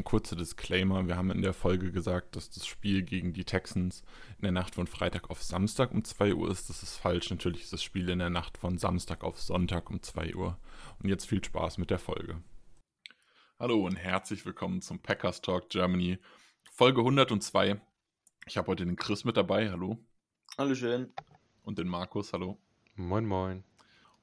Ein kurzer Disclaimer. Wir haben in der Folge gesagt, dass das Spiel gegen die Texans in der Nacht von Freitag auf Samstag um 2 Uhr ist. Das ist falsch. Natürlich ist das Spiel in der Nacht von Samstag auf Sonntag um 2 Uhr. Und jetzt viel Spaß mit der Folge. Hallo und herzlich willkommen zum Packers Talk Germany, Folge 102. Ich habe heute den Chris mit dabei. Hallo. Hallo schön. Und den Markus. Hallo. Moin, moin.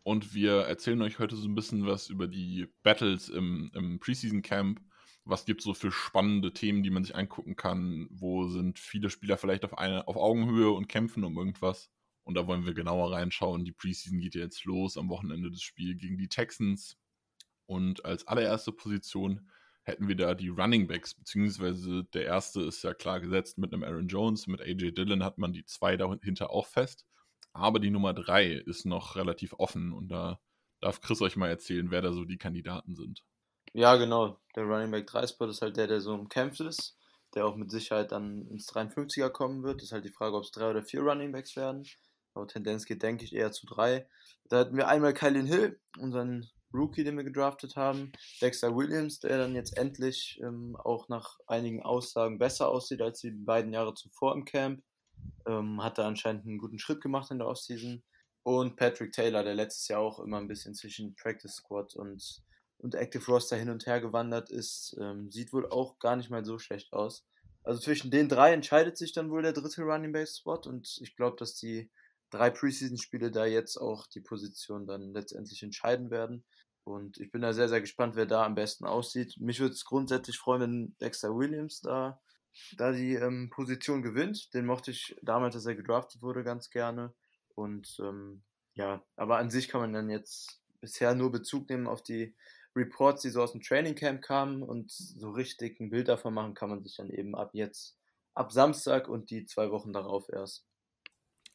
Und wir erzählen euch heute so ein bisschen was über die Battles im, im Preseason Camp was gibt es so für spannende Themen, die man sich angucken kann? Wo sind viele Spieler vielleicht auf, eine, auf Augenhöhe und kämpfen um irgendwas? Und da wollen wir genauer reinschauen. Die Preseason geht ja jetzt los am Wochenende des Spiels gegen die Texans. Und als allererste Position hätten wir da die Running Backs, beziehungsweise der erste ist ja klar gesetzt mit einem Aaron Jones, mit AJ Dillon hat man die zwei dahinter auch fest. Aber die Nummer drei ist noch relativ offen und da darf Chris euch mal erzählen, wer da so die Kandidaten sind. Ja, genau. Der Running Back 3 Spot ist halt der, der so umkämpft ist, der auch mit Sicherheit dann ins 53er kommen wird. Ist halt die Frage, ob es drei oder vier Running Backs werden. Aber Tendenz geht, denke ich, eher zu drei. Da hatten wir einmal Kylin Hill, unseren Rookie, den wir gedraftet haben. Dexter Williams, der dann jetzt endlich ähm, auch nach einigen Aussagen besser aussieht als die beiden Jahre zuvor im Camp. Ähm, hat da anscheinend einen guten Schritt gemacht in der Offseason. Und Patrick Taylor, der letztes Jahr auch immer ein bisschen zwischen Practice Squad und und Active Roster hin und her gewandert ist, ähm, sieht wohl auch gar nicht mal so schlecht aus. Also zwischen den drei entscheidet sich dann wohl der dritte Running Back Spot und ich glaube, dass die drei Preseason-Spiele da jetzt auch die Position dann letztendlich entscheiden werden. Und ich bin da sehr, sehr gespannt, wer da am besten aussieht. Mich würde es grundsätzlich freuen, wenn Dexter Williams da, da die ähm, Position gewinnt. Den mochte ich damals, als er gedraftet wurde, ganz gerne. Und ähm, ja, aber an sich kann man dann jetzt bisher nur Bezug nehmen auf die Reports, die so aus dem Training Camp kamen und so richtig ein Bild davon machen kann man sich dann eben ab jetzt, ab Samstag und die zwei Wochen darauf erst.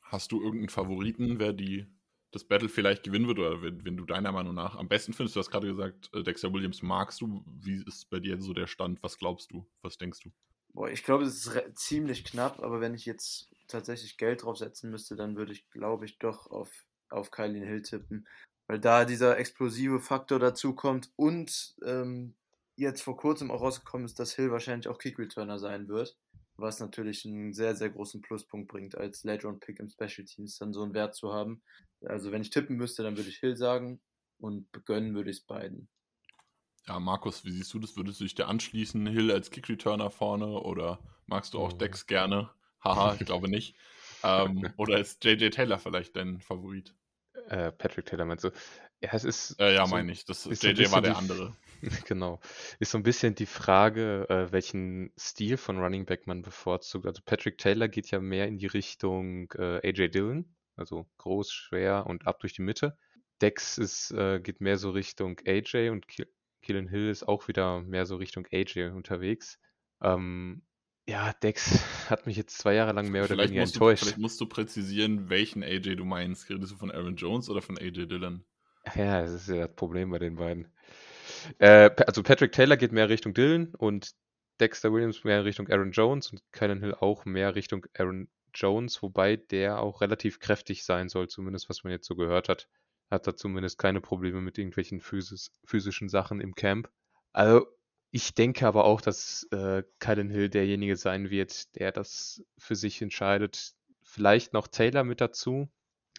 Hast du irgendeinen Favoriten, wer die das Battle vielleicht gewinnen wird oder wenn, wenn du deiner Meinung nach am besten findest? Du hast gerade gesagt, äh, Dexter Williams magst du. Wie ist bei dir so der Stand? Was glaubst du? Was denkst du? Boah, ich glaube, es ist ziemlich knapp, aber wenn ich jetzt tatsächlich Geld draufsetzen müsste, dann würde ich, glaube ich, doch auf, auf Kylie Hill tippen weil da dieser explosive Faktor dazu kommt und ähm, jetzt vor kurzem auch rausgekommen ist, dass Hill wahrscheinlich auch Kick-Returner sein wird, was natürlich einen sehr, sehr großen Pluspunkt bringt, als Late-Round-Pick im Special Teams dann so einen Wert zu haben. Also wenn ich tippen müsste, dann würde ich Hill sagen und gönnen würde ich es beiden. Ja, Markus, wie siehst du das? Würdest du dich dir anschließen? Hill als Kick-Returner vorne oder magst du auch mhm. Dex gerne? Haha, ich glaube nicht. ähm, oder ist JJ Taylor vielleicht dein Favorit? Äh, Patrick Taylor meinst du? Ja, es ist. Äh, ja, so, meine ich. Das, JJ war der andere. genau. Ist so ein bisschen die Frage, äh, welchen Stil von Running Back man bevorzugt. Also Patrick Taylor geht ja mehr in die Richtung äh, AJ Dillon, also groß, schwer und ab durch die Mitte. Dex ist, äh, geht mehr so Richtung AJ und Killen Hill ist auch wieder mehr so Richtung AJ unterwegs. Ähm, ja, Dex hat mich jetzt zwei Jahre lang mehr oder weniger enttäuscht. Du, vielleicht musst du präzisieren, welchen AJ du meinst. Redest du von Aaron Jones oder von AJ Dillon? Ja, das ist ja das Problem bei den beiden. Äh, also Patrick Taylor geht mehr Richtung Dillon und Dexter Williams mehr Richtung Aaron Jones und Kylan Hill auch mehr Richtung Aaron Jones, wobei der auch relativ kräftig sein soll, zumindest was man jetzt so gehört hat. Hat da zumindest keine Probleme mit irgendwelchen physis physischen Sachen im Camp. Also ich denke aber auch, dass äh, Kylan Hill derjenige sein wird, der das für sich entscheidet. Vielleicht noch Taylor mit dazu.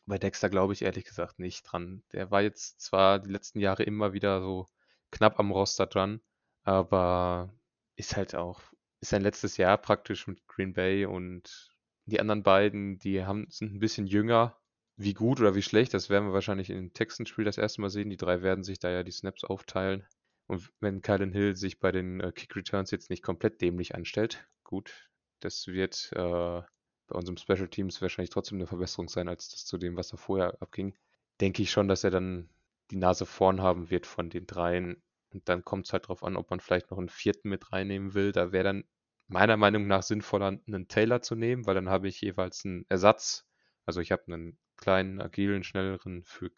Bei Dexter glaube ich ehrlich gesagt nicht dran. Der war jetzt zwar die letzten Jahre immer wieder so knapp am Roster dran, aber ist halt auch, ist sein letztes Jahr praktisch mit Green Bay und die anderen beiden, die haben, sind ein bisschen jünger. Wie gut oder wie schlecht, das werden wir wahrscheinlich im Texans-Spiel das erste Mal sehen. Die drei werden sich da ja die Snaps aufteilen. Und wenn Kylan Hill sich bei den äh, Kick Returns jetzt nicht komplett dämlich anstellt, gut, das wird äh, bei unserem Special Teams wahrscheinlich trotzdem eine Verbesserung sein, als das zu dem, was da vorher abging. Denke ich schon, dass er dann die Nase vorn haben wird von den dreien. Und dann kommt es halt darauf an, ob man vielleicht noch einen vierten mit reinnehmen will. Da wäre dann meiner Meinung nach sinnvoller, einen Taylor zu nehmen, weil dann habe ich jeweils einen Ersatz. Also ich habe einen kleinen, agilen, schnelleren für,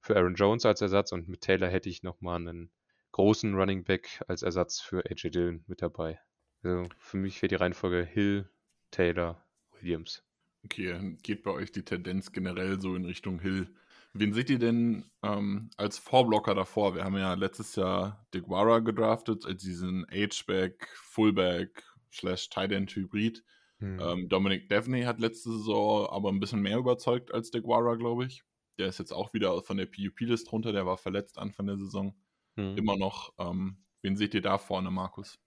für Aaron Jones als Ersatz und mit Taylor hätte ich nochmal einen großen Running Back als Ersatz für AJ Dillon mit dabei. Also für mich wäre die Reihenfolge Hill, Taylor, Williams. Okay, geht bei euch die Tendenz generell so in Richtung Hill. Wen seht ihr denn ähm, als Vorblocker davor? Wir haben ja letztes Jahr DeGuara gedraftet, als diesen H-Back, Fullback, slash Tight End Hybrid. Hm. Ähm, Dominic Devney hat letzte Saison aber ein bisschen mehr überzeugt als DeGuara, glaube ich. Der ist jetzt auch wieder von der PUP-List runter, der war verletzt Anfang der Saison. Hm. Immer noch. Ähm, wen seht ihr da vorne, Markus?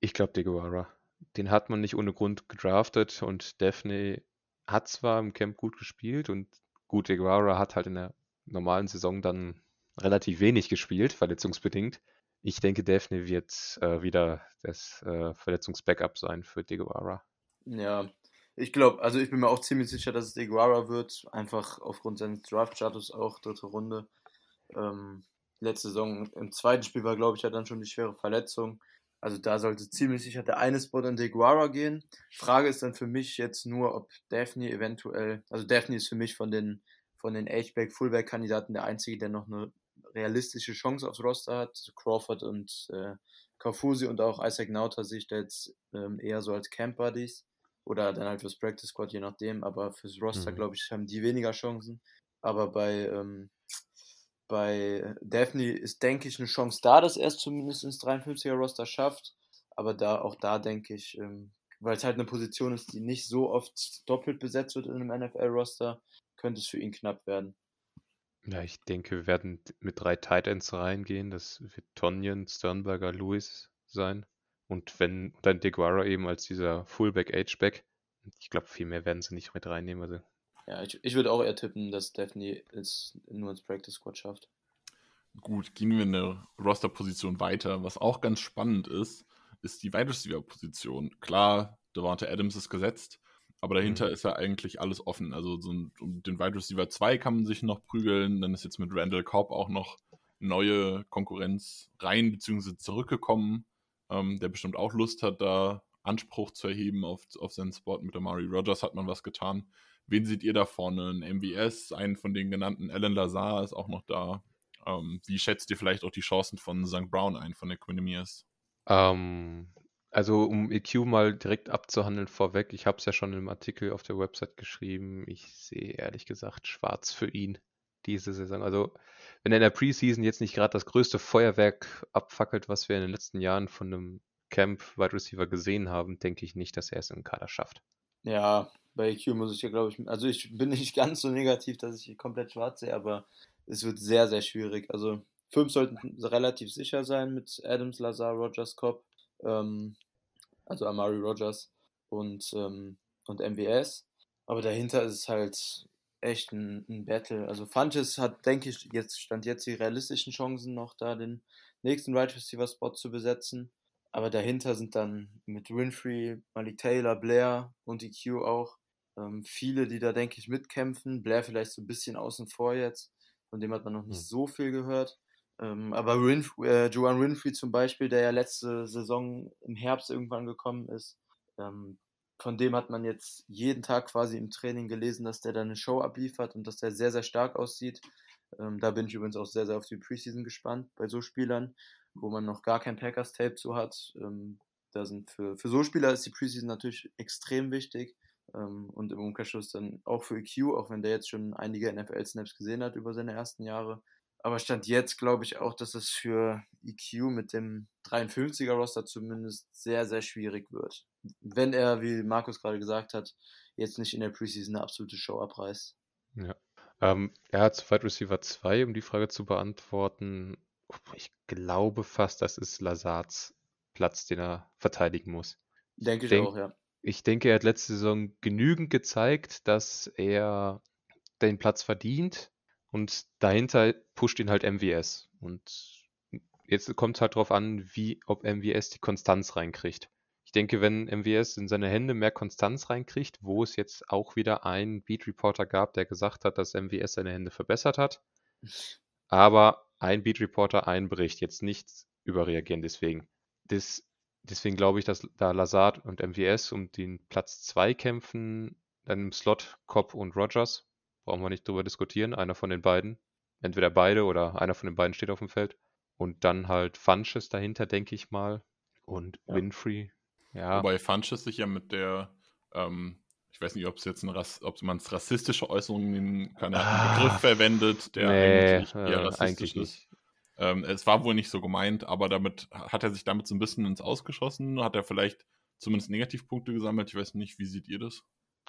Ich glaube DeGuara. Den hat man nicht ohne Grund gedraftet und Daphne hat zwar im Camp gut gespielt und gut, DeGuara hat halt in der normalen Saison dann relativ wenig gespielt, verletzungsbedingt. Ich denke, Daphne wird äh, wieder das äh, Verletzungsbackup sein für DeGuara. Ja, ich glaube, also ich bin mir auch ziemlich sicher, dass es DeGuara wird, einfach aufgrund seines Draft-Status auch dritte Runde. Ähm, letzte Saison im zweiten Spiel war, glaube ich, ja dann schon die schwere Verletzung. Also da sollte ziemlich sicher der eine Spot an DeGuara gehen. Frage ist dann für mich jetzt nur, ob Daphne eventuell, also Daphne ist für mich von den, von den H-Back, Fullback-Kandidaten der einzige, der noch eine realistische Chance aufs Roster hat. Crawford und äh, Kaufusi und auch Isaac Nauta sehe ich da jetzt ähm, eher so als Camp Buddies oder dann halt fürs Practice Squad, je nachdem. Aber fürs Roster, mhm. glaube ich, haben die weniger Chancen. Aber bei, ähm, bei Daphne ist, denke ich, eine Chance da, dass er es zumindest ins 53er Roster schafft. Aber da, auch da denke ich, ähm, weil es halt eine Position ist, die nicht so oft doppelt besetzt wird in einem NFL-Roster, könnte es für ihn knapp werden. Ja, ich denke, wir werden mit drei Tight Ends reingehen. Das wird Tonyan, Sternberger, Lewis sein. Und wenn dann DeGuara eben als dieser Fullback, H-Back. Ich glaube, viel mehr werden sie nicht mit reinnehmen. Also ja, ich, ich würde auch eher tippen, dass Daphne es nur ins Practice Squad schafft. Gut, gehen wir in der Roster-Position weiter. Was auch ganz spannend ist, ist die Wide Receiver-Position. Klar, Devante Adams ist gesetzt, aber dahinter mhm. ist ja eigentlich alles offen. Also so ein, um den Wide Receiver 2 kann man sich noch prügeln. Dann ist jetzt mit Randall Cobb auch noch neue Konkurrenz rein bzw. zurückgekommen, ähm, der bestimmt auch Lust hat, da Anspruch zu erheben auf, auf seinen Spot. Mit Amari Rogers hat man was getan. Wen seht ihr da vorne? Ein MVS, einen von den genannten Alan Lazar ist auch noch da. Ähm, wie schätzt ihr vielleicht auch die Chancen von St. Brown ein, von der Quinemiers? Ähm, also um EQ mal direkt abzuhandeln vorweg, ich habe es ja schon im Artikel auf der Website geschrieben, ich sehe ehrlich gesagt schwarz für ihn diese Saison. Also wenn er in der Preseason jetzt nicht gerade das größte Feuerwerk abfackelt, was wir in den letzten Jahren von einem Camp Wide Receiver gesehen haben, denke ich nicht, dass er es im Kader schafft. Ja, bei EQ muss ich ja, glaube ich, also ich bin nicht ganz so negativ, dass ich komplett schwarz sehe, aber es wird sehr, sehr schwierig. Also fünf sollten relativ sicher sein mit Adams, Lazar, Rogers, Cobb, ähm, also Amari Rogers und, ähm, und MWS. Aber dahinter ist es halt echt ein, ein Battle. Also Funches hat, denke ich, jetzt stand jetzt die realistischen Chancen noch da, den nächsten Right Receiver Spot zu besetzen. Aber dahinter sind dann mit Winfrey, Malik Taylor, Blair und EQ auch ähm, viele, die da, denke ich, mitkämpfen. Blair vielleicht so ein bisschen außen vor jetzt. Von dem hat man noch nicht hm. so viel gehört. Ähm, aber Winf äh, Joan Winfrey zum Beispiel, der ja letzte Saison im Herbst irgendwann gekommen ist, ähm, von dem hat man jetzt jeden Tag quasi im Training gelesen, dass der da eine Show abliefert und dass der sehr, sehr stark aussieht. Ähm, da bin ich übrigens auch sehr, sehr auf die Preseason gespannt bei so Spielern, wo man noch gar kein Packers-Tape zu hat. Ähm, da sind für, für so Spieler ist die Preseason natürlich extrem wichtig. Ähm, und im Umkehrschluss dann auch für EQ, auch wenn der jetzt schon einige NFL-Snaps gesehen hat über seine ersten Jahre. Aber Stand jetzt glaube ich auch, dass es für EQ mit dem 53er-Roster zumindest sehr, sehr schwierig wird. Wenn er, wie Markus gerade gesagt hat, jetzt nicht in der Preseason eine absolute Show abreißt. Ja. Ähm, er hat zu Wide Receiver 2, um die Frage zu beantworten. Ich glaube fast, das ist Lazards Platz, den er verteidigen muss. Denke ich Denk, auch, ja ich denke, er hat letzte Saison genügend gezeigt, dass er den Platz verdient und dahinter pusht ihn halt MWS. Und jetzt kommt es halt darauf an, wie, ob MWS die Konstanz reinkriegt. Ich denke, wenn MWS in seine Hände mehr Konstanz reinkriegt, wo es jetzt auch wieder einen Beat Reporter gab, der gesagt hat, dass MWS seine Hände verbessert hat, aber ein Beat Reporter, ein Bericht, jetzt nichts überreagieren deswegen. Das deswegen glaube ich, dass da Lazard und MVS um den Platz 2 kämpfen, dann im Slot Cobb und Rogers. Brauchen wir nicht drüber diskutieren. Einer von den beiden. Entweder beide oder einer von den beiden steht auf dem Feld. Und dann halt Funches dahinter, denke ich mal. Und Ja. Winfrey. Ja, Wobei Funches sich ja mit der, ähm, ich weiß nicht, ob es jetzt ein Rass, ob man es rassistische Äußerungen nennen kann. Einen Ah, Begriff verwendet, der nee, eigentlich eher äh, rassistisch eigentlich ist. Ähm, es war wohl nicht so gemeint, aber damit hat er sich damit so ein bisschen ins Ausgeschossen. Hat er vielleicht zumindest Negativpunkte gesammelt. Ich weiß nicht, wie seht ihr das?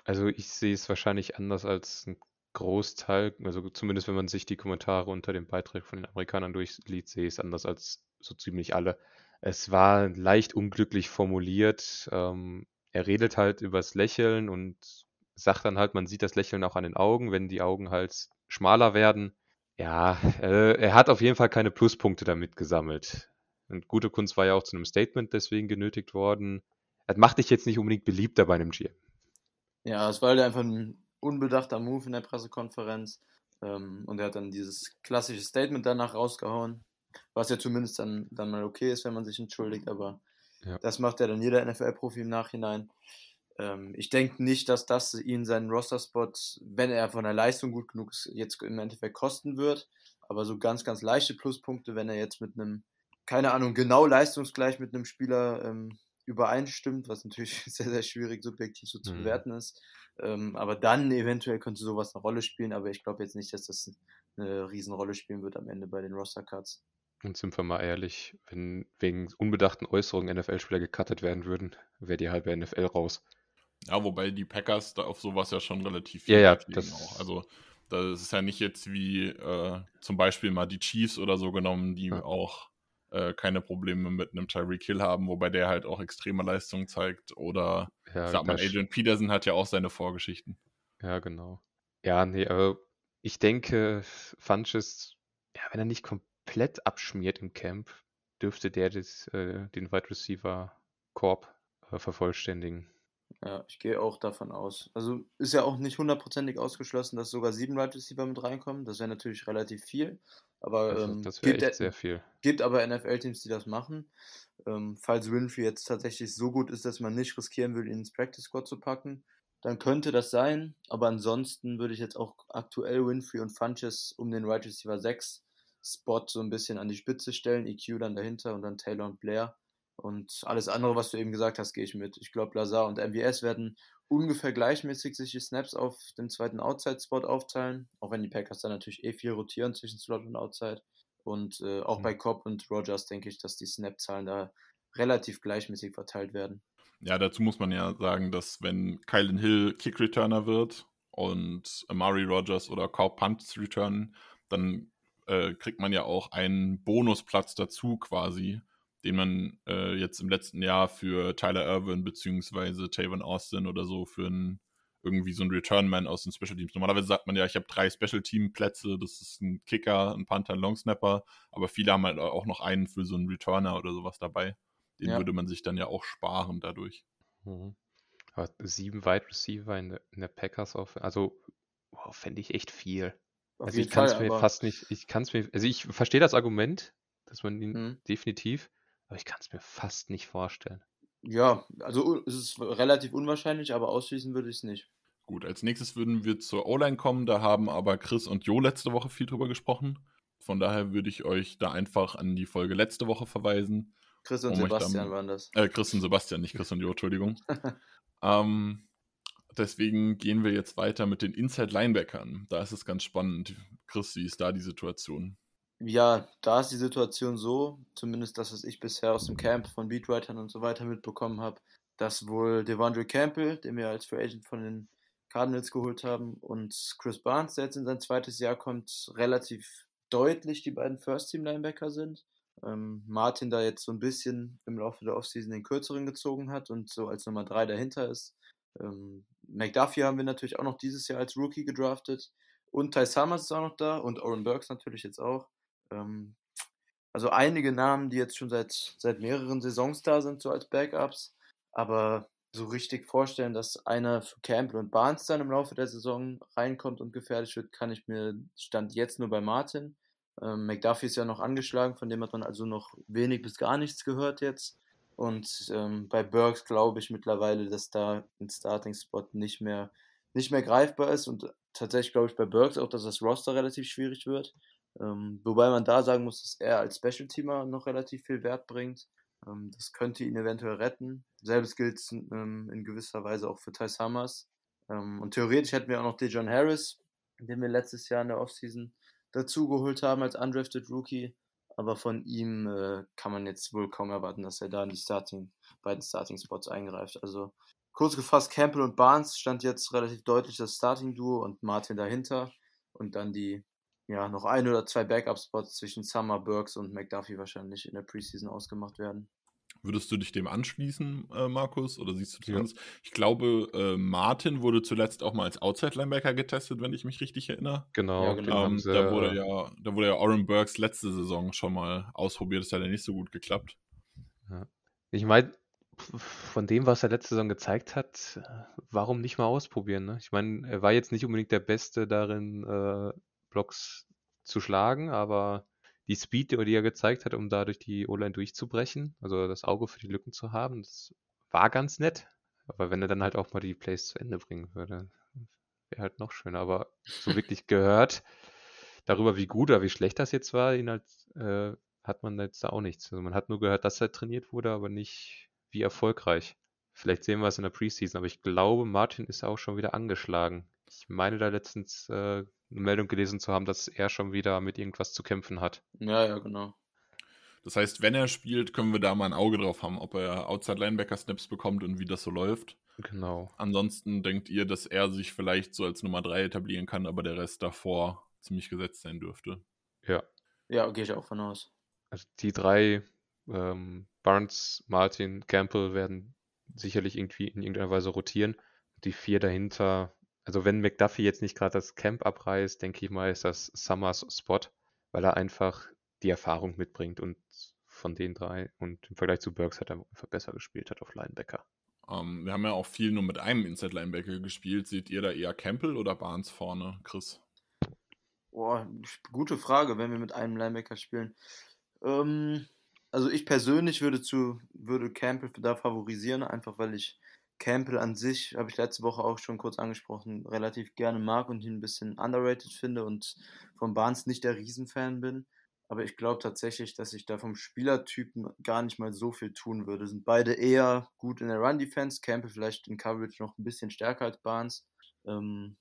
Also ich sehe es wahrscheinlich anders als ein Großteil, also zumindest wenn man sich die Kommentare unter dem Beitrag von den Amerikanern durchliest, sehe ich es anders als so ziemlich alle. Es war leicht unglücklich formuliert. Ähm, er redet halt übers Lächeln und sagt dann halt, man sieht das Lächeln auch an den Augen, wenn die Augen halt schmaler werden. Ja, äh, er hat auf jeden Fall keine Pluspunkte damit gesammelt. Und gute Kunst war ja auch zu einem Statement deswegen genötigt worden. Das macht dich jetzt nicht unbedingt beliebter bei einem GM. Ja, es war halt einfach ein unbedachter Move in der Pressekonferenz. Ähm, und er hat dann dieses klassische Statement danach rausgehauen, was ja zumindest dann, dann mal okay ist, wenn man sich entschuldigt, aber Ja. das macht ja dann jeder NFL-Profi im Nachhinein. Ähm, ich denke nicht, dass das ihn seinen Roster-Spot, wenn er von der Leistung gut genug ist, jetzt im Endeffekt kosten wird. Aber so ganz, ganz leichte Pluspunkte, wenn er jetzt mit einem, keine Ahnung, genau leistungsgleich mit einem Spieler ähm, übereinstimmt, was natürlich sehr, sehr schwierig subjektiv so zu Mhm. bewerten ist. Ähm, aber dann eventuell könnte sowas eine Rolle spielen, aber ich glaube jetzt nicht, dass das eine Riesenrolle spielen wird am Ende bei den Roster-Cuts. Und sind wir mal ehrlich, wenn wegen unbedachten Äußerungen NFL-Spieler gecuttet werden würden, wäre die halbe NFL raus. Ja, wobei die Packers da auf sowas ja schon relativ Ja, ja, legen das- auch. Also das ist ja nicht jetzt wie äh, zum Beispiel mal die Chiefs oder so genommen, die Ja. auch äh, keine Probleme mit einem Tyreek Hill haben, wobei der halt auch extreme Leistung zeigt. Oder Ja, da sch- Adrian Peterson hat ja auch seine Vorgeschichten. ja, genau. Ja, nee, aber ich denke, Funches, ja, wenn er nicht komplett abschmiert im Camp, dürfte der das, äh, den Wide Receiver Korb äh, vervollständigen. Ja, ich gehe auch davon aus. Also ist ja auch nicht hundertprozentig ausgeschlossen, dass sogar sieben Wide Receiver mit reinkommen. Das wäre natürlich relativ viel. Aber Das, ähm, das wäre gibt, echt sehr viel. gibt aber NFL-Teams, die das machen. Ähm, falls Winfrey jetzt tatsächlich so gut ist, dass man nicht riskieren will, ihn ins Practice Squad zu packen, dann könnte das sein. Aber ansonsten würde ich jetzt auch aktuell Winfrey und Funches um den Wide Receiver 6 Spot so ein bisschen an die Spitze stellen. EQ dann dahinter und dann Taylor und Blair. Und alles andere, was du eben gesagt hast, gehe ich mit. Ich glaube, Lazar und MVS werden ungefähr gleichmäßig sich die Snaps auf dem zweiten Outside-Spot aufteilen. Auch wenn die Packers dann natürlich eh viel rotieren zwischen Slot und Outside. Und äh, auch Mhm. bei Cobb und Rogers denke ich, dass die Snap-Zahlen da relativ gleichmäßig verteilt werden. Ja, dazu muss man ja sagen, dass wenn Kylan Hill Kick-Returner wird und Amari Rogers oder Cow Punts returnen, dann äh, kriegt man ja auch einen Bonusplatz dazu quasi, den man äh, jetzt im letzten Jahr für Tyler Irvin beziehungsweise Tavon Austin oder so für einen irgendwie so ein Returnman aus den Special Teams. Normalerweise sagt man ja, ich habe drei Special Team Plätze, das ist ein Kicker, ein Panther, ein Longsnapper, aber viele haben halt auch noch einen für so einen Returner oder sowas dabei. Den Ja. würde man sich dann ja auch sparen dadurch. Mhm. Aber sieben Wide Receiver in der, in der Packers auf, also wow, fände ich echt viel. Auf Also ich kann es mir fast nicht, ich kann es mir, also ich verstehe das Argument, dass man ihn Mhm. definitiv, aber ich kann es mir fast nicht vorstellen. Ja, also es ist relativ unwahrscheinlich, aber ausschließen würde ich es nicht. Gut, als nächstes würden wir zur O-Line kommen. Da haben aber Chris und Jo letzte Woche viel drüber gesprochen. Von daher würde ich euch da einfach an die Folge letzte Woche verweisen. Chris und Um Sebastian dann- waren das. Äh, Chris und Sebastian, nicht Chris und Jo, Entschuldigung. ähm, deswegen gehen wir jetzt weiter mit den Inside-Linebackern. Da ist es ganz spannend. Chris, wie ist da die Situation? Ja, da ist die Situation so, zumindest das, was ich bisher aus dem Camp von Beatwritern und so weiter mitbekommen habe, dass wohl Devondre Campbell, den wir als Free Agent von den Cardinals geholt haben, und Chris Barnes, der jetzt in sein zweites Jahr kommt, relativ deutlich die beiden First-Team-Linebacker sind. Ähm, Martin da jetzt so ein bisschen im Laufe der Offseason den kürzeren gezogen hat und so als Nummer drei dahinter ist. Ähm, McDuffie haben wir natürlich auch noch dieses Jahr als Rookie gedraftet. Und Ty Summers ist auch noch da und Oren Burks natürlich jetzt auch. Ähm, also einige Namen, die jetzt schon seit, seit mehreren Saisons da sind, so als Backups. Aber so richtig vorstellen, dass einer für Campbell und Barnes dann im Laufe der Saison reinkommt und gefährlich wird, kann ich mir Stand jetzt nur bei Martin. Ähm, McDuffie ist ja noch angeschlagen, von dem hat man also noch wenig bis gar nichts gehört jetzt. Und ähm, bei Burks glaube ich mittlerweile, dass da ein Starting-Spot nicht mehr, nicht mehr greifbar ist. Und tatsächlich glaube ich bei Burks auch, dass das Roster relativ schwierig wird. Ähm, wobei man da sagen muss, dass er als Special-Teamer noch relativ viel Wert bringt. Ähm, das könnte ihn eventuell retten. Selbes gilt ähm, in gewisser Weise auch für Ty Summers. Ähm, und theoretisch hätten wir auch noch Dejon Harris, den wir letztes Jahr in der Offseason dazugeholt haben als undrafted Rookie. Aber von ihm äh, kann man jetzt wohl kaum erwarten, dass er da in die Starting, beiden Starting-Spots eingreift. Also kurz gefasst, Campbell und Barnes stand jetzt relativ deutlich das Starting-Duo und Martin dahinter. Und dann die ja, noch ein oder zwei Backup-Spots zwischen Summer, Burks und McDuffie wahrscheinlich in der Preseason ausgemacht werden. Würdest du dich dem anschließen, äh, Markus? Oder siehst du das? Ja. Ich glaube, äh, Martin wurde zuletzt auch mal als Outside-Linebacker getestet, wenn ich mich richtig erinnere. Genau, ja, genau. Ähm, da, wurde ja, da wurde ja Oren Burks letzte Saison schon mal ausprobiert, das hat ja nicht so gut geklappt. Ja. Ich meine, von dem, was er letzte Saison gezeigt hat, warum nicht mal ausprobieren? Ne? Ich meine, er war jetzt nicht unbedingt der Beste darin, äh, Blocks zu schlagen, aber die Speed, die er gezeigt hat, um da durch die O-Line durchzubrechen, also das Auge für die Lücken zu haben, das war ganz nett. Aber wenn er dann halt auch mal die Plays zu Ende bringen würde, wäre halt noch schöner. Aber so wirklich gehört, darüber, wie gut oder wie schlecht das jetzt war, ihn halt, äh, hat man jetzt da auch nichts. Also man hat nur gehört, dass er trainiert wurde, aber nicht wie erfolgreich. Vielleicht sehen wir es in der Preseason, aber ich glaube, Martin ist auch schon wieder angeschlagen. Ich meine da letztens äh, eine Meldung gelesen zu haben, dass er schon wieder mit irgendwas zu kämpfen hat. Ja, ja, genau. Das heißt, wenn er spielt, können wir da mal ein Auge drauf haben, ob er Outside Linebacker Snaps bekommt und wie das so läuft. Genau. Ansonsten denkt ihr, dass er sich vielleicht so als Nummer 3 etablieren kann, aber der Rest davor ziemlich gesetzt sein dürfte. Ja. Ja, gehe ich auch von aus. Also die drei, ähm, Barnes, Martin, Campbell werden sicherlich irgendwie in irgendeiner Weise rotieren. Die vier dahinter also wenn McDuffie jetzt nicht gerade das Camp abreißt, denke ich mal, ist das Summers Spot, weil er einfach die Erfahrung mitbringt und von den drei und im Vergleich zu Burks hat er einfach besser gespielt hat auf Linebacker. Um, ähm, wir haben ja auch viel nur mit einem Inside Linebacker gespielt. Seht ihr da eher Campbell oder Barnes vorne, Chris? Boah, gute Frage, wenn wir mit einem Linebacker spielen. Ähm, also ich persönlich würde zu würde Campbell da favorisieren, einfach weil ich Campbell an sich, habe ich letzte Woche auch schon kurz angesprochen, relativ gerne mag und ihn ein bisschen underrated finde und von Barnes nicht der Riesenfan bin. Aber ich glaube tatsächlich, dass ich da vom Spielertypen gar nicht mal so viel tun würde. Sind beide eher gut in der Run-Defense. Campbell vielleicht in Coverage noch ein bisschen stärker als Barnes. Ähm,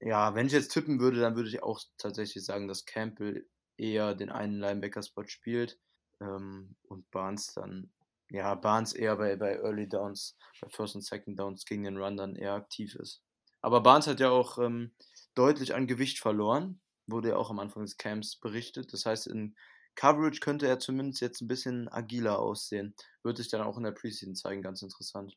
ja, wenn ich jetzt tippen würde, dann würde ich auch tatsächlich sagen, dass Campbell eher den einen Linebacker-Spot spielt ähm, und Barnes dann ja, Barnes eher bei, bei Early Downs, bei First und Second Downs gegen den Run dann eher aktiv ist. Aber Barnes hat ja auch ähm, deutlich an Gewicht verloren, wurde ja auch am Anfang des Camps berichtet. Das heißt, in Coverage könnte er zumindest jetzt ein bisschen agiler aussehen. Wird sich dann auch in der Preseason zeigen, ganz interessant.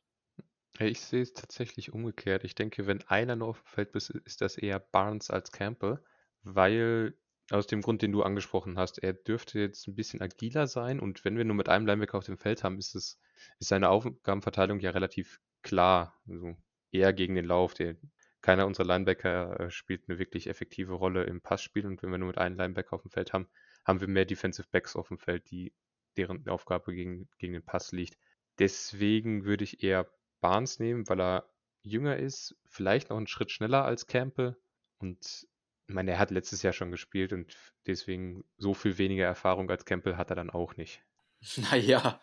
Ich sehe es tatsächlich umgekehrt. Ich denke, wenn einer nur auf dem Feld ist, ist das eher Barnes als Campbell, weil aus dem Grund, den du angesprochen hast. Er dürfte jetzt ein bisschen agiler sein und wenn wir nur mit einem Linebacker auf dem Feld haben, ist es ist seine Aufgabenverteilung ja relativ klar. Also eher gegen den Lauf. Der, keiner unserer Linebacker äh, spielt eine wirklich effektive Rolle im Passspiel und wenn wir nur mit einem Linebacker auf dem Feld haben, haben wir mehr Defensive Backs auf dem Feld, die deren Aufgabe gegen, gegen den Pass liegt. Deswegen würde ich eher Barnes nehmen, weil er jünger ist, vielleicht noch einen Schritt schneller als Campbell und ich meine, er hat letztes Jahr schon gespielt und deswegen so viel weniger Erfahrung als Campbell hat er dann auch nicht. Naja.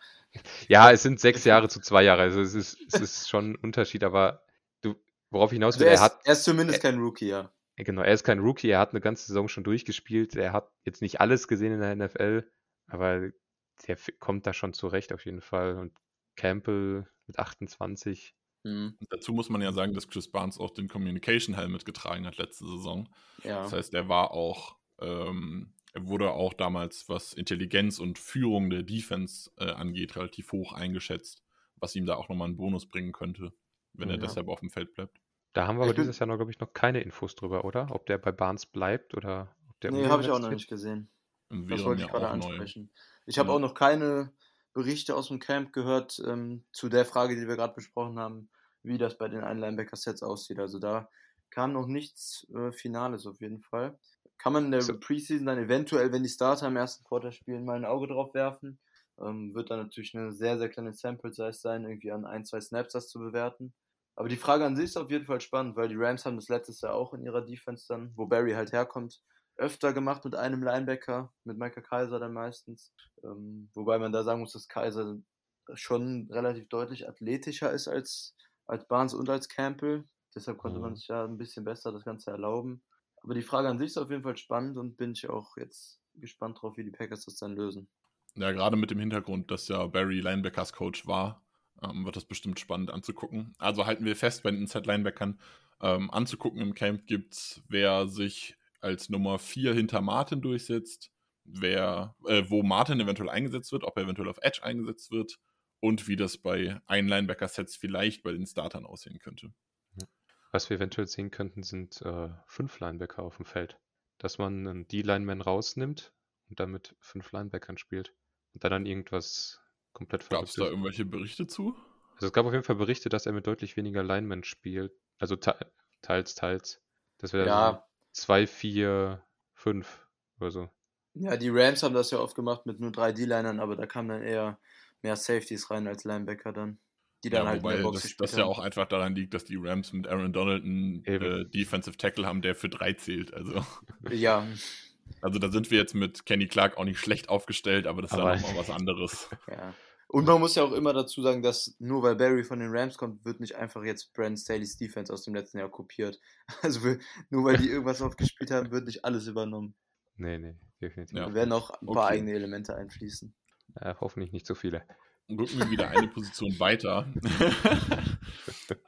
Ja, es sind sechs Jahre zu zwei Jahre, also es ist, es ist schon ein Unterschied, aber du, worauf ich hinaus will, also er, er, hat. Er ist zumindest er, kein Rookie, ja. Genau, er ist kein Rookie, er hat eine ganze Saison schon durchgespielt, er hat jetzt nicht alles gesehen in der NFL, aber der kommt da schon zurecht auf jeden Fall und Campbell mit 28 Mhm. Dazu muss man ja sagen, dass Chris Barnes auch den Communication Helmet getragen hat letzte Saison. Ja. Das heißt, er war auch, ähm, er wurde auch damals, was Intelligenz und Führung der Defense äh, angeht, relativ hoch eingeschätzt, was ihm da auch nochmal einen Bonus bringen könnte, wenn ja. er deshalb auf dem Feld bleibt. Da haben wir aber dieses Jahr noch, glaube ich, noch keine Infos drüber, oder? Ob der bei Barnes bleibt oder ob der. Nee, habe ich auch noch nicht gesehen. Das wollte ich gerade ansprechen. Neu. Ich habe ja. auch noch keine Berichte aus dem Camp gehört ähm, zu der Frage, die wir gerade besprochen haben, wie das bei den einen Linebacker-Sets aussieht. Also da kam noch nichts äh, Finales auf jeden Fall. Kann man in der so. Preseason dann eventuell, wenn die Starter im ersten Quarter spielen, mal ein Auge drauf werfen. Ähm, wird dann natürlich eine sehr, sehr kleine Sample-Size sein, irgendwie an ein, zwei Snaps das zu bewerten. Aber die Frage an sich ist auf jeden Fall spannend, weil die Rams haben das letztes Jahr auch in ihrer Defense dann, wo Barry halt herkommt, öfter gemacht mit einem Linebacker, mit Michael Kaiser dann meistens. Ähm, wobei man da sagen muss, dass Kaiser schon relativ deutlich athletischer ist als, als Barnes und als Campbell. Deshalb konnte man mhm. sich ja ein bisschen besser das Ganze erlauben. Aber die Frage an sich ist auf jeden Fall spannend und bin ich auch jetzt gespannt drauf, wie die Packers das dann lösen. Ja, gerade mit dem Hintergrund, dass ja Barry Linebackers Coach war, ähm, wird das bestimmt spannend anzugucken. Also halten wir fest, bei den Inside-Linebackern ähm, anzugucken im Camp gibt es, wer sich als Nummer 4 hinter Martin durchsetzt, wer, äh, wo Martin eventuell eingesetzt wird, ob er eventuell auf Edge eingesetzt wird und wie das bei ein Linebacker-Sets vielleicht bei den Startern aussehen könnte. Was wir eventuell sehen könnten, sind äh, fünf Linebacker auf dem Feld. Dass man einen D-Lineman rausnimmt und damit fünf Linebackern spielt. Und dann dann irgendwas komplett Gab es da irgendwelche Berichte zu? Also es gab auf jeden Fall Berichte, dass er mit deutlich weniger Linemen spielt. Also te teils, teils. Das wäre ja. 2, 4, 5 oder so. Ja, die Rams haben das ja oft gemacht mit nur drei D-Linern, aber da kamen dann eher mehr Safeties rein als Linebacker dann. Die dann ja, halt wobei in der Box das, das ja auch einfach daran liegt, dass die Rams mit Aaron Donald einen äh, Defensive Tackle haben, der für drei zählt. Also. Ja. Also da sind wir jetzt mit Kenny Clark auch nicht schlecht aufgestellt, aber das ist aber, dann nochmal was anderes. Ja. Und man muss ja auch immer dazu sagen, dass nur weil Barry von den Rams kommt, wird nicht einfach jetzt Brandon Staley's Defense aus dem letzten Jahr kopiert. Also nur weil die irgendwas aufgespielt haben, wird nicht alles übernommen. Nee, nee, definitiv. Ja. Da werden auch ein paar okay. eigene Elemente einfließen. Ja, hoffentlich nicht so viele. Rücken wir wieder eine Position weiter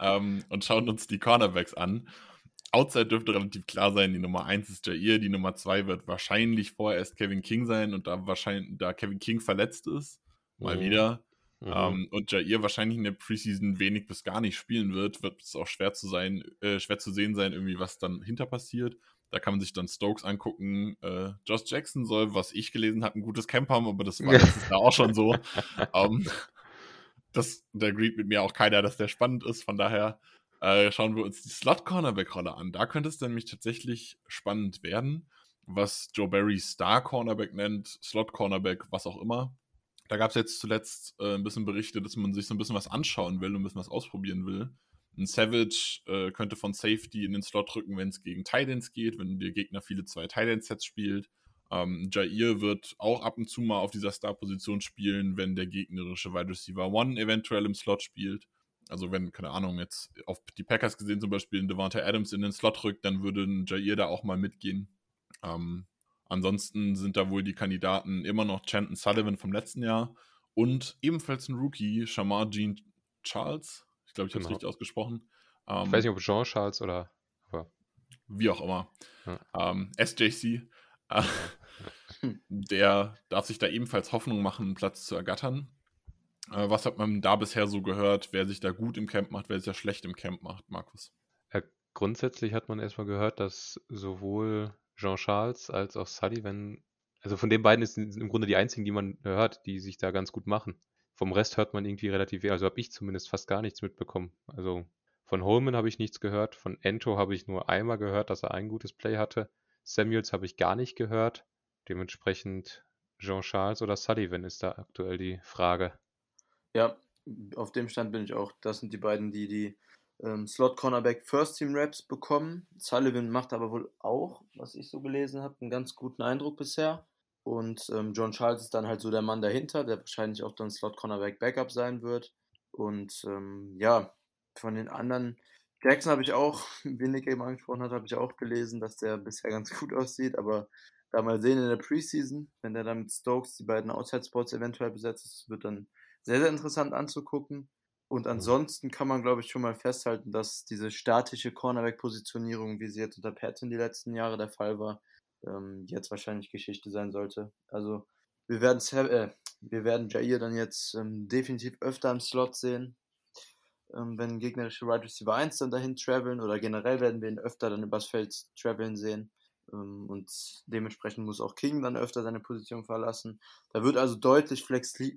ähm, und schauen uns die Cornerbacks an. Outside dürfte relativ klar sein, die Nummer 1 ist Jair, die Nummer 2 wird wahrscheinlich vorerst Kevin King sein und da wahrscheinlich, da Kevin King verletzt ist, mal mhm. wieder, mhm. Ähm, und Jair wahrscheinlich in der Preseason wenig bis gar nicht spielen wird, wird es auch schwer zu sein, äh, schwer zu sehen sein, irgendwie, was dann hinter passiert. Da kann man sich dann Stokes angucken. Äh, Josh Jackson soll, was ich gelesen habe, ein gutes Camp haben, aber das war letztes Jahr auch schon so. um, ähm, das, da agreed mit mir auch keiner, dass der spannend ist. Von daher äh, schauen wir uns die Slot-Cornerback-Rolle an. Da könnte es nämlich tatsächlich spannend werden, was Joe Barry Star-Cornerback nennt, Slot-Cornerback, was auch immer. Da gab es jetzt zuletzt äh, ein bisschen Berichte, dass man sich so ein bisschen was anschauen will und ein bisschen was ausprobieren will. Ein Savage äh, könnte von Safety in den Slot drücken, wenn es gegen Titans geht, wenn der Gegner viele zwei Titans-Sets spielt. Ähm, Jair wird auch ab und zu mal auf dieser Star-Position spielen, wenn der gegnerische Wide Receiver One eventuell im Slot spielt. Also wenn, keine Ahnung, jetzt auf die Packers gesehen zum Beispiel in Devonta Adams in den Slot rückt, dann würde ein Jair da auch mal mitgehen. Ähm, ansonsten sind da wohl die Kandidaten immer noch Chanton Sullivan vom letzten Jahr und ebenfalls ein Rookie, Shamar Jean Charles glaube, ich habe es genau. richtig ausgesprochen. Ähm, ich weiß nicht, ob Jean Charles oder. Aber... Wie auch immer. Ja. Ähm, SJC. Äh, der darf sich da ebenfalls Hoffnung machen, einen Platz zu ergattern. Äh, was hat man da bisher so gehört, wer sich da gut im Camp macht, wer sich da schlecht im Camp macht, Markus? Ja, grundsätzlich hat man erstmal gehört, dass sowohl Jean Charles als auch Sullivan, also von den beiden sind im Grunde die einzigen, die man hört, die sich da ganz gut machen. Vom Rest hört man irgendwie relativ wenig, also habe ich zumindest fast gar nichts mitbekommen. Also von Holman habe ich nichts gehört, von Ento habe ich nur einmal gehört, dass er ein gutes Play hatte. Samuels habe ich gar nicht gehört. Dementsprechend Jean Charles oder Sullivan ist da aktuell die Frage. Ja, auf dem Stand bin ich auch. Das sind die beiden, die die ähm, Slot Cornerback First Team Raps bekommen. Sullivan macht aber wohl auch, was ich so gelesen habe, einen ganz guten Eindruck bisher. Und ähm, John Charles ist dann halt so der Mann dahinter, der wahrscheinlich auch dann Slot Cornerback Backup sein wird. Und ähm, ja, von den anderen, Jackson habe ich auch, wie Nick eben angesprochen hat, habe ich auch gelesen, dass der bisher ganz gut aussieht. Aber da mal sehen in der Preseason, wenn der dann mit Stokes die beiden Outside-Spots eventuell besetzt ist, wird dann sehr, sehr interessant anzugucken. Und mhm. ansonsten kann man, glaube ich, schon mal festhalten, dass diese statische Cornerback-Positionierung, wie sie jetzt unter Patton die letzten Jahre der Fall war, ähm, jetzt wahrscheinlich Geschichte sein sollte. Also wir werden äh, wir werden Jair dann jetzt ähm, definitiv öfter im Slot sehen, ähm, wenn gegnerische Wide Receiver 1 dann dahin traveln oder generell werden wir ihn öfter dann übers Feld traveln sehen. Ähm, und dementsprechend muss auch King dann öfter seine Position verlassen. Da wird also deutlich flexi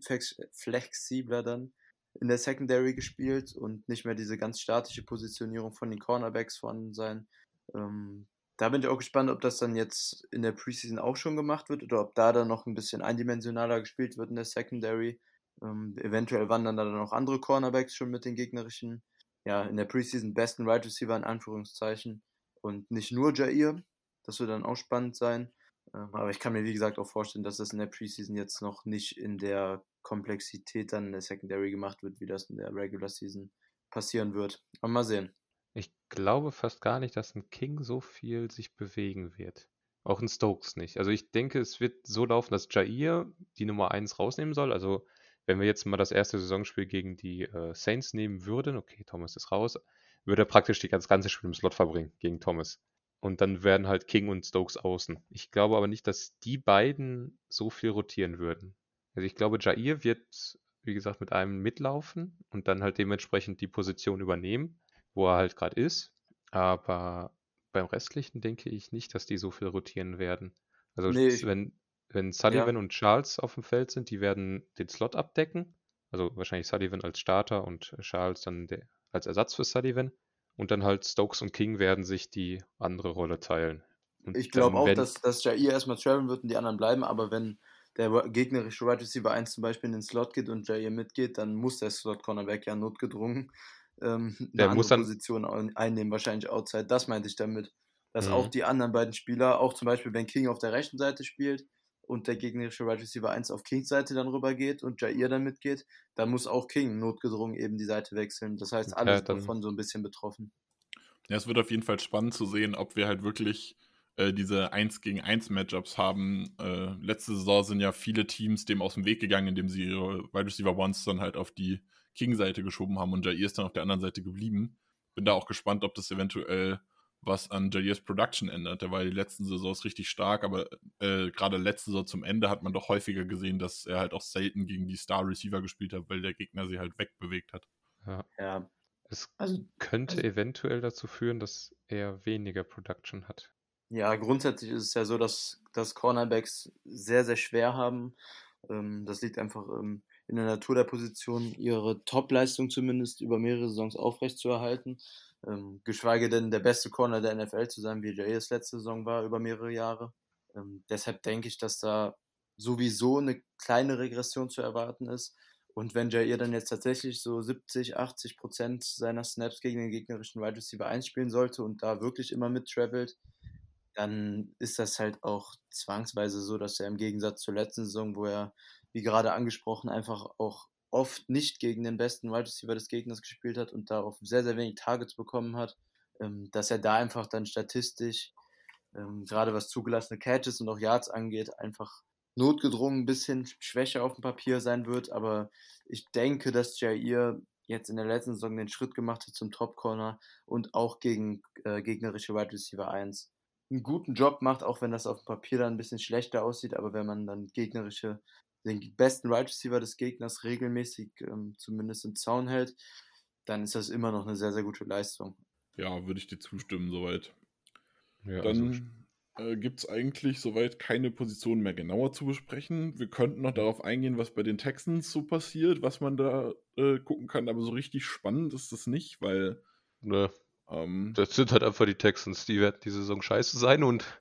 flexibler dann in der Secondary gespielt und nicht mehr diese ganz statische Positionierung von den Cornerbacks vorhanden sein. Ähm, da bin ich auch gespannt, ob das dann jetzt in der Preseason auch schon gemacht wird oder ob da dann noch ein bisschen eindimensionaler gespielt wird in der Secondary. Ähm, eventuell wandern da dann noch andere Cornerbacks schon mit den gegnerischen, ja, in der Preseason besten Right Receiver in Anführungszeichen und nicht nur Jair. Das wird dann auch spannend sein. Ähm, aber ich kann mir, wie gesagt, auch vorstellen, dass das in der Preseason jetzt noch nicht in der Komplexität dann in der Secondary gemacht wird, wie das in der Regular Season passieren wird. Aber mal sehen. Ich glaube fast gar nicht, dass ein King so viel sich bewegen wird. Auch ein Stokes nicht. Also ich denke, es wird so laufen, dass Jair die Nummer 1 rausnehmen soll. Also wenn wir jetzt mal das erste Saisonspiel gegen die äh, Saints nehmen würden, okay, Thomas ist raus, würde er praktisch die das ganze Spiel im Slot verbringen gegen Thomas. Und dann werden halt King und Stokes außen. Ich glaube aber nicht, dass die beiden so viel rotieren würden. Also ich glaube, Jair wird, wie gesagt, mit einem mitlaufen und dann halt dementsprechend die Position übernehmen, wo er halt gerade ist. Aber beim Restlichen denke ich nicht, dass die so viel rotieren werden. Also Nee, wenn, wenn ja, Sullivan und Charles auf dem Feld sind, die werden den Slot abdecken. Also wahrscheinlich Sullivan als Starter und Charles dann der, als Ersatz für Sullivan. Und dann halt Stokes und King werden sich die andere Rolle teilen. Und ich glaube auch, dass, dass Jair erstmal traveln wird und die anderen bleiben, aber wenn der gegnerische Wide Receiver 1 zum Beispiel in den Slot geht und Jair mitgeht, dann muss der Slot Cornerback ja notgedrungen ähm, eine der andere muss dann, Position ein- einnehmen, wahrscheinlich Outside. Das meinte ich damit. Dass auch Mhm. die anderen beiden Spieler, auch zum Beispiel, wenn King auf der rechten Seite spielt und der gegnerische Wide Receiver 1 auf Kings Seite dann rüber geht und Jair dann mitgeht, dann muss auch King notgedrungen eben die Seite wechseln. Das heißt, alle ja, davon so ein bisschen betroffen. Ja, es wird auf jeden Fall spannend zu sehen, ob wir halt wirklich äh, diese 1 gegen 1 Matchups haben. Äh, letzte Saison sind ja viele Teams dem aus dem Weg gegangen, indem sie ihre Wide Receiver Ones dann halt auf die King-Seite geschoben haben und Jair ist dann auf der anderen Seite geblieben. Bin da auch gespannt, ob das eventuell was an Jairs Production ändert. Der war die letzten Saisons richtig stark, aber äh, gerade letzte Saison zum Ende hat man doch häufiger gesehen, dass er halt auch selten gegen die Star Receiver gespielt hat, weil der Gegner sie halt wegbewegt hat. ja, Ja, es also, könnte also eventuell dazu führen, dass er weniger Production hat. Ja, grundsätzlich ist es ja so, dass, dass Cornerbacks sehr, sehr schwer haben. Ähm, das liegt einfach ähm, in der Natur der Position, ihre Top-Leistung zumindest über mehrere Saisons aufrechtzuerhalten. Ähm, geschweige denn der beste Corner der NFL zu sein, wie Jay es letzte Saison war, über mehrere Jahre. Ähm, deshalb denke ich, dass da sowieso eine kleine Regression zu erwarten ist. Und wenn Jair dann jetzt tatsächlich so 70, 80 Prozent seiner Snaps gegen den gegnerischen Wide Receiver einspielen sollte und da wirklich immer mittravelt, dann ist das halt auch zwangsweise so, dass er im Gegensatz zur letzten Saison, wo er, wie gerade angesprochen, einfach auch oft nicht gegen den besten Wide Receiver des Gegners gespielt hat und da auch sehr, sehr wenig Targets bekommen hat, ähm, dass er da einfach dann statistisch, ähm, gerade was zugelassene Catches und auch Yards angeht, einfach notgedrungen ein bisschen schwächer auf dem Papier sein wird. Aber ich denke, dass Jair jetzt in der letzten Saison den Schritt gemacht hat zum Top Corner und auch gegen äh, gegnerische Wide Receiver 1 einen guten Job macht, auch wenn das auf dem Papier dann ein bisschen schlechter aussieht, aber wenn man dann gegnerische, den besten Wide Receiver des Gegners regelmäßig ähm, zumindest im Zaun hält, dann ist das immer noch eine sehr, sehr gute Leistung. Ja, würde ich dir zustimmen, soweit. Ja, also Dann äh, gibt es eigentlich soweit keine Positionen mehr genauer zu besprechen. Wir könnten noch darauf eingehen, was bei den Texans so passiert, was man da äh, gucken kann, aber so richtig spannend ist das nicht, weil ne, ähm, das sind halt einfach die Texans, die werden die Saison scheiße sein und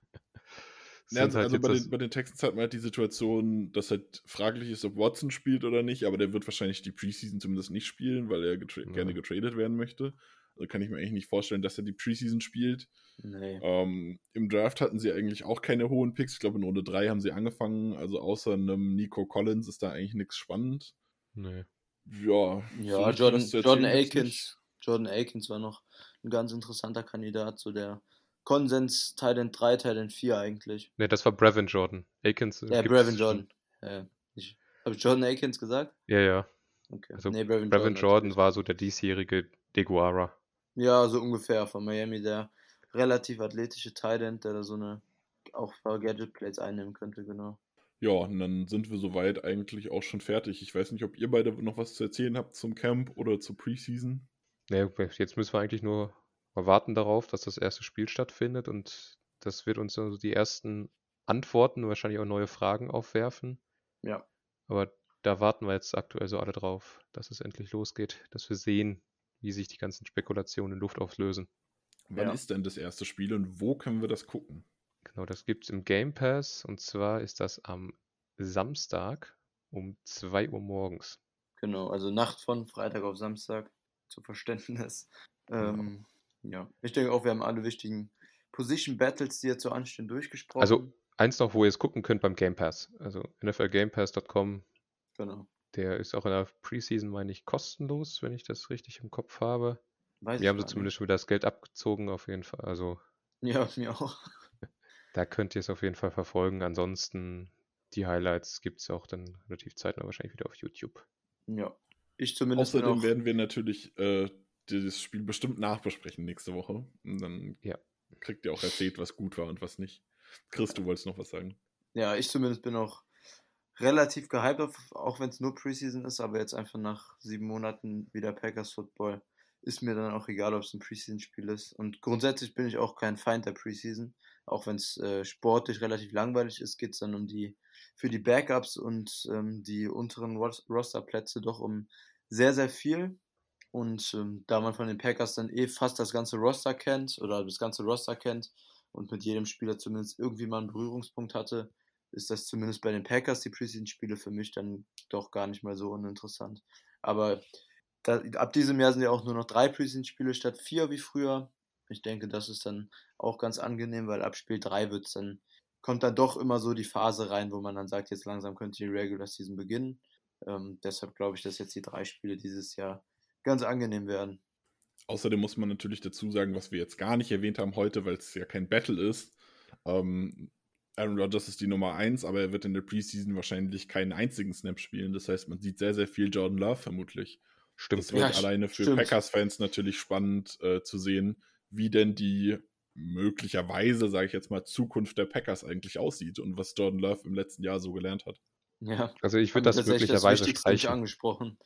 Ja, also, halt also bei, den, bei den Texans hat man halt die Situation, dass halt fraglich ist, ob Watson spielt oder nicht, aber der wird wahrscheinlich die Preseason zumindest nicht spielen, weil er getra Ja. gerne getradet werden möchte. Also kann ich mir eigentlich nicht vorstellen, dass er die Preseason spielt. Nee. Ähm, Im Draft hatten sie eigentlich auch keine hohen Picks. Ich glaube, in Runde 3 haben sie angefangen. Also außer einem Nico Collins ist da eigentlich nichts spannend. nee. Ja, so Ja, richtig Jordan, Jordan erzählen nicht. Akins. Jordan Akins war noch ein ganz interessanter Kandidat, so der Konsens Titan 3, Titan 4 eigentlich. Nee, das war Brevin Jordan. Akins äh, Ja, Brevin. Jordan. Ja, ich, Habe ich Jordan Akins gesagt? Ja, ja. Okay. Also nee, Brevin, Brevin Jordan natürlich. war so der diesjährige Deguara. Ja, so ungefähr von Miami, der relativ athletische Tight End, der da so eine auch ein paar Gadget Plays einnehmen könnte, genau. Ja, und dann sind wir soweit eigentlich auch schon fertig. Ich weiß nicht, ob ihr beide noch was zu erzählen habt zum Camp oder zur Preseason. Nee, jetzt müssen wir eigentlich nur mal warten darauf, dass das erste Spiel stattfindet und das wird uns also die ersten Antworten, wahrscheinlich auch neue Fragen aufwerfen. Ja. Aber da warten wir jetzt aktuell so alle drauf, dass es endlich losgeht, dass wir sehen, wie sich die ganzen Spekulationen in Luft auflösen. Wann Ja. ist denn das erste Spiel und wo können wir das gucken? Genau, das gibt es im Game Pass und zwar ist das am Samstag um 2 Uhr morgens. Genau, also Nacht von Freitag auf Samstag, zu Verständnis. Ähm, ja, ich denke auch, wir haben alle wichtigen Position Battles, die jetzt so anstehen, durchgesprochen. Also eins noch, wo ihr es gucken könnt beim Game Pass. Also nflgamepass.com, genau. der ist auch in der Preseason, meine ich, kostenlos, wenn ich das richtig im Kopf habe. Weiß Wir haben sie zumindest schon wieder das Geld abgezogen, auf jeden Fall. Also Ja, mir auch. da könnt ihr es auf jeden Fall verfolgen. Ansonsten die Highlights gibt es auch dann relativ zeitnah wahrscheinlich wieder auf YouTube. Ja. Ich zumindest Außerdem werden wir natürlich äh, dieses Spiel bestimmt nachbesprechen nächste Woche. Und dann Ja. kriegt ihr auch erzählt, was gut war und was nicht. Chris, du wolltest noch was sagen. ja, ich zumindest bin auch relativ gehypt, auch wenn es nur Preseason ist, aber jetzt einfach nach sieben Monaten wieder Packers Football ist mir dann auch egal, ob es ein Preseason-Spiel ist. Und grundsätzlich bin ich auch kein Feind der Preseason. Auch wenn es äh, sportlich relativ langweilig ist, geht es dann um die, für die Backups und ähm, die unteren Ros Rosterplätze doch um sehr, sehr viel. Und ähm, da man von den Packers dann eh fast das ganze Roster kennt oder das ganze Roster kennt und mit jedem Spieler zumindest irgendwie mal einen Berührungspunkt hatte, ist das zumindest bei den Packers die Preseason-Spiele für mich dann doch gar nicht mal so uninteressant. Aber da, ab diesem Jahr sind ja auch nur noch drei Preseason-Spiele statt vier wie früher. Ich denke, das ist dann auch ganz angenehm, weil ab Spiel 3 wird's dann, kommt dann doch immer so die Phase rein, wo man dann sagt, jetzt langsam könnte die Regular Season beginnen. Ähm, deshalb glaube ich, dass jetzt die drei Spiele dieses Jahr ganz angenehm werden. Außerdem muss man natürlich dazu sagen, was wir jetzt gar nicht erwähnt haben heute, weil es ja kein Battle ist. Ähm, Aaron Rodgers ist die Nummer 1, aber er wird in der Preseason wahrscheinlich keinen einzigen Snap spielen. Das heißt, man sieht sehr, sehr viel Jordan Love vermutlich. Stimmt. Das wird Ja, alleine für. Packers-Fans natürlich spannend äh, zu sehen, wie denn die möglicherweise, sage ich jetzt mal, Zukunft der Packers eigentlich aussieht und was Jordan Love im letzten Jahr so gelernt hat. Ja, Also ich würde das möglicherweise nicht streichen. angesprochen.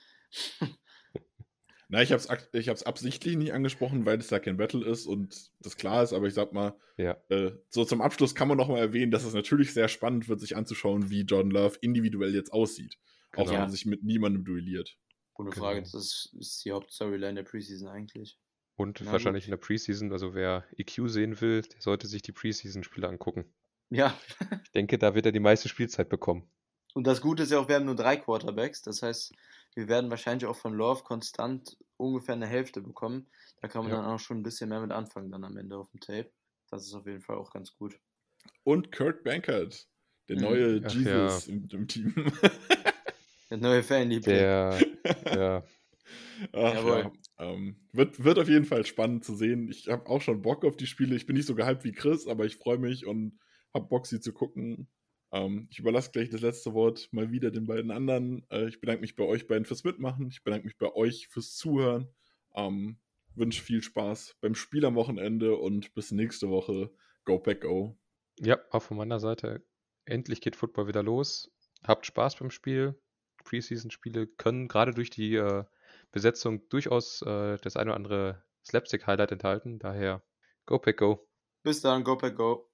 Na, ich habe es ich hab's absichtlich nicht angesprochen, weil es ja kein Battle ist und das klar ist, aber ich sag mal, Ja. äh, so zum Abschluss kann man noch mal erwähnen, dass es natürlich sehr spannend wird, sich anzuschauen, wie Jordan Love individuell jetzt aussieht. Auch Genau. wenn er sich mit niemandem duelliert. Ohne Genau. Frage, das ist, ist die Hauptstoryline der Preseason eigentlich. Und Na wahrscheinlich gut. in der Preseason, also wer EQ sehen will, der sollte sich die Preseason-Spiele angucken. Ja, Ich denke, da wird er die meiste Spielzeit bekommen. und das Gute ist ja auch, wir haben nur drei Quarterbacks. Das heißt, wir werden wahrscheinlich auch von Love konstant ungefähr eine Hälfte bekommen. Da kann man Ja. dann auch schon ein bisschen mehr mit anfangen dann am Ende auf dem Tape. Das ist auf jeden Fall auch ganz gut. Und Kurt Bankert, der Mhm. neue Ach Jesus im, im Team. Der neue Fanliebling. Der, ja, Ach, Jawohl. ja. ähm, wird, wird auf jeden Fall spannend zu sehen. Ich habe auch schon Bock auf die Spiele. Ich bin nicht so gehypt wie Chris, aber ich freue mich und habe Bock, sie zu gucken. Ähm, ich überlasse gleich das letzte Wort mal wieder den beiden anderen. Äh, ich bedanke mich bei euch beiden fürs Mitmachen. Ich bedanke mich bei euch fürs Zuhören. Ähm, wünsche viel Spaß beim Spiel am Wochenende und bis nächste Woche. Go Pack Go. ja, auch von meiner Seite. Endlich geht Football wieder los. Habt Spaß beim Spiel. Preseason-Spiele können gerade durch die äh, Besetzung durchaus äh, das eine oder andere Slapstick-Highlight enthalten. Daher, go Pack Go. Bis dann, go pack go.